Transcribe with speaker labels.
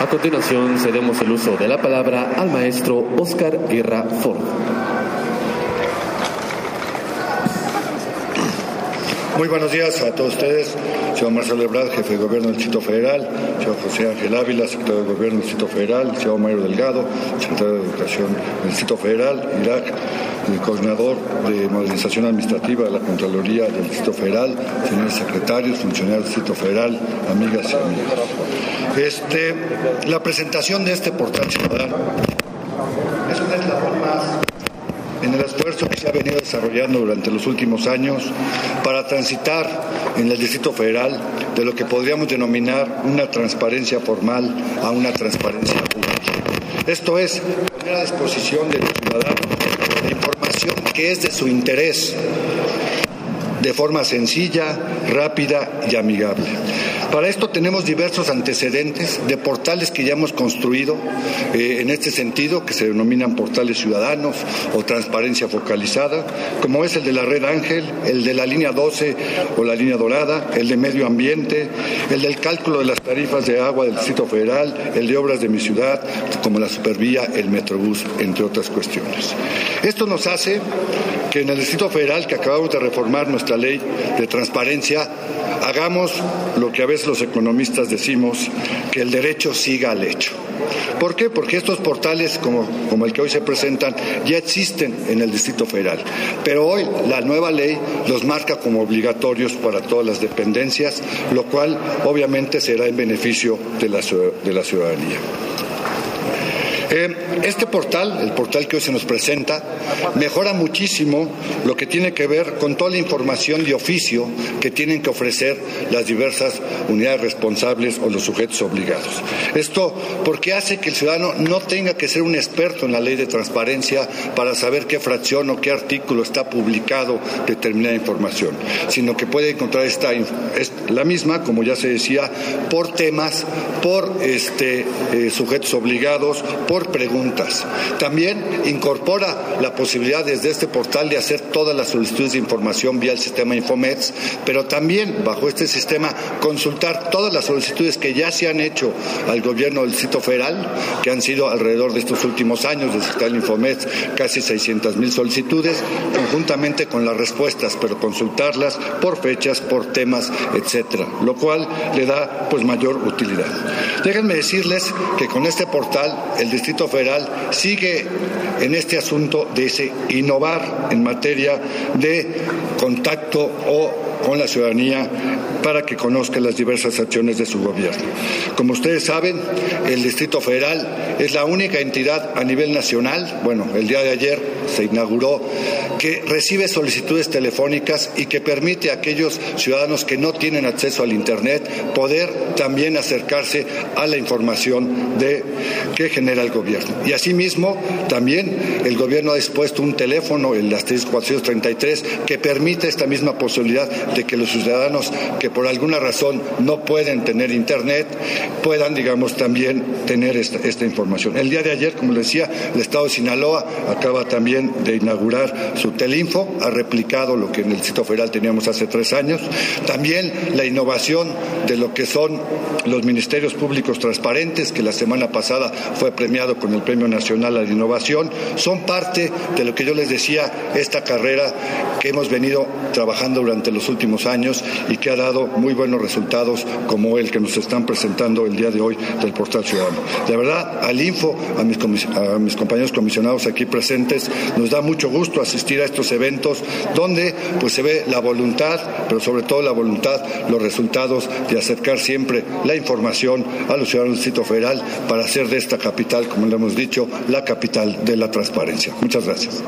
Speaker 1: A continuación, cedemos el uso de la palabra al maestro Oscar Guerra Ford.
Speaker 2: Muy buenos días a todos ustedes. Señor Marcelo Ebrard, jefe de gobierno del Distrito Federal, señor José Ángel Ávila, secretario de gobierno del Distrito Federal, señor Mario Delgado, secretario de Educación del Distrito Federal, Irak, el coordinador de modernización administrativa de la Contraloría del Distrito Federal, señores secretarios, funcionarios del Distrito Federal, amigas y amigos. Este, la presentación de este portal ciudadano. Es una eslabón más en el esfuerzo que se ha venido desarrollando durante los últimos años para transitar en el Distrito Federal de lo que podríamos denominar una transparencia formal a una transparencia pública. Esto es poner a disposición de los ciudadanos la información que es de su interés de forma sencilla, rápida y amigable. Para esto tenemos diversos antecedentes de portales que ya hemos construido eh, en este sentido, que se denominan portales ciudadanos o transparencia focalizada, como es el de la Red Ángel, el de la línea 12 o la línea dorada, el de medio ambiente, el del cálculo de las tarifas de agua del Distrito Federal, el de obras de mi ciudad, como la supervía, el Metrobús, entre otras cuestiones. Esto nos hace que en el Distrito Federal, que acabamos de reformar nuestra ley de transparencia, hagamos lo que a veces los economistas decimos, que el derecho siga al hecho. ¿Por qué? Porque estos portales, como, como el que hoy se presentan, ya existen en el Distrito Federal. Pero hoy la nueva ley los marca como obligatorios para todas las dependencias, lo cual obviamente será en beneficio de la, de la ciudadanía. Eh, este portal, el portal que hoy se nos presenta, mejora muchísimo lo que tiene que ver con toda la información de oficio que tienen que ofrecer las diversas unidades responsables o los sujetos obligados. Esto porque hace que el ciudadano no tenga que ser un experto en la ley de transparencia para saber qué fracción o qué artículo está publicado determinada información, sino que puede encontrar esta la misma, como ya se decía, por temas, por este, eh, sujetos obligados, por preguntas. También incorpora la posibilidad desde este portal de hacer todas las solicitudes de información vía el sistema Infomets, pero también bajo este sistema consultar todas las solicitudes que ya se han hecho al gobierno del Distrito Federal, que han sido alrededor de estos últimos años del sistema Infomets casi 600 mil solicitudes, conjuntamente con las respuestas, pero consultarlas por fechas, por temas, etcétera, lo cual le da pues mayor utilidad. Déjenme decirles que con este portal el Distrito Federal sigue en este asunto de ese innovar en materia de contacto o con la ciudadanía para que conozca las diversas acciones de su gobierno. Como ustedes saben, el Distrito Federal es la única entidad a nivel nacional, bueno, el día de ayer se inauguró, que recibe solicitudes telefónicas y que permite a aquellos ciudadanos que no tienen acceso al Internet poder también acercarse a la información de, que genera el gobierno. Y asimismo, también el gobierno ha dispuesto un teléfono, el asterisco 433, que permite esta misma posibilidad de que los ciudadanos que por alguna razón no pueden tener Internet puedan, digamos, también tener esta, esta información. El día de ayer, como les decía, el Estado de Sinaloa acaba también de inaugurar su Telinfo, ha replicado lo que en el Distrito Federal teníamos hace tres años. También la innovación de lo que son los ministerios públicos transparentes, que la semana pasada fue premiado con el Premio Nacional a la Innovación, son parte de lo que yo les decía, esta carrera que hemos venido trabajando durante los últimos años y que ha dado muy buenos resultados como el que nos están presentando el día de hoy del portal ciudadano. De verdad, al Info, a mis, a mis compañeros comisionados aquí presentes, nos da mucho gusto a estos eventos donde pues se ve la voluntad, pero sobre todo la voluntad, los resultados de acercar siempre la información a los ciudadanos del Distrito Federal para hacer de esta capital, como le hemos dicho, la capital de la transparencia. Muchas gracias.